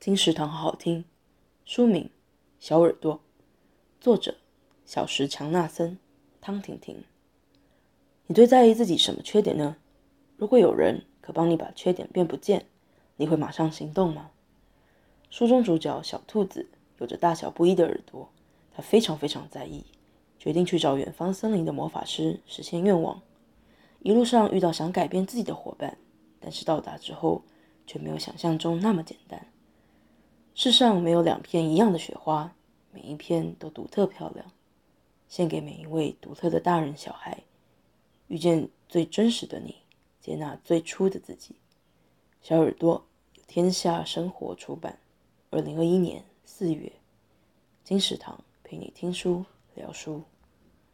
金石堂好好听，书名《小耳朵》，作者小石强纳森，汤婷婷。你最在意自己什么缺点呢？如果有人可帮你把缺点变不见，你会马上行动吗？书中主角小兔子有着大小不一的耳朵，它非常非常在意，决定去找远方森林的魔法师实现愿望。一路上遇到想改变自己的伙伴，但是到达之后却没有想象中那么简单。世上没有两片一样的雪花，每一片都独特漂亮。献给每一位独特的大人小孩，遇见最真实的你，接纳最初的自己。小耳朵由天下生活出版，二零二一年四月。金石堂陪你听书聊书。